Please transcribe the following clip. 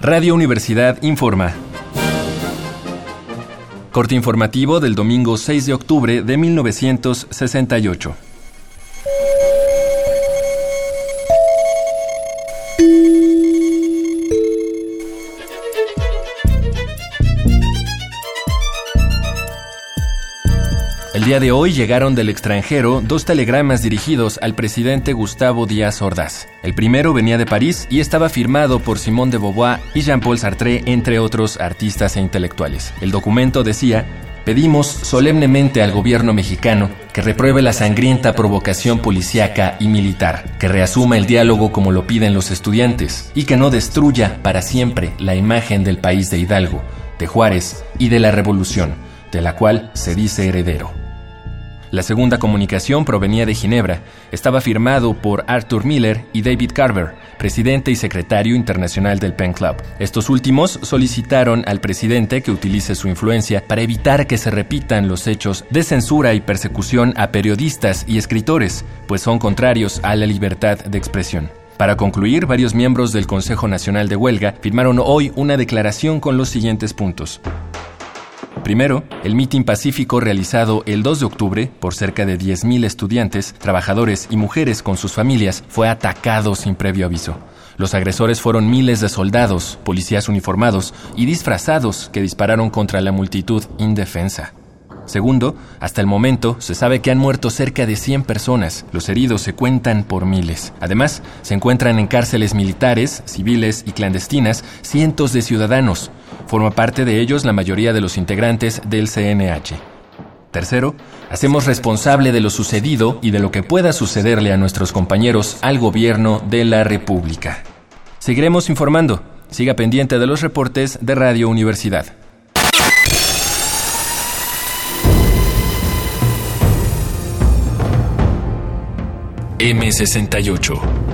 Radio Universidad informa. Corte informativo del domingo 6 de octubre de 1968. El día de hoy llegaron del extranjero dos telegramas dirigidos al presidente Gustavo Díaz Ordaz. El primero venía de París y estaba firmado por Simone de Beauvoir y Jean-Paul Sartre, entre otros artistas e intelectuales. El documento decía, pedimos solemnemente al gobierno mexicano que repruebe la sangrienta provocación policíaca y militar, que reasuma el diálogo como lo piden los estudiantes y que no destruya para siempre la imagen del país de Hidalgo, de Juárez y de la Revolución, de la cual se dice heredero. La segunda comunicación provenía de Ginebra. Estaba firmado por Arthur Miller y David Carver, presidente y secretario internacional del Pen Club. Estos últimos solicitaron al presidente que utilice su influencia para evitar que se repitan los hechos de censura y persecución a periodistas y escritores, pues son contrarios a la libertad de expresión. Para concluir, varios miembros del Consejo Nacional de Huelga firmaron hoy una declaración con los siguientes puntos. Primero, el mitin pacífico realizado el 2 de octubre por cerca de 10.000 estudiantes, trabajadores y mujeres con sus familias fue atacado sin previo aviso. Los agresores fueron miles de soldados, policías uniformados y disfrazados que dispararon contra la multitud indefensa. Segundo, hasta el momento se sabe que han muerto cerca de 100 personas. Los heridos se cuentan por miles. Además, se encuentran en cárceles militares, civiles y clandestinas cientos de ciudadanos. Forma parte de ellos la mayoría de los integrantes del CNH. Tercero, hacemos responsable de lo sucedido y de lo que pueda sucederle a nuestros compañeros al gobierno de la República. Seguiremos informando. Siga pendiente de los reportes de Radio Universidad. M68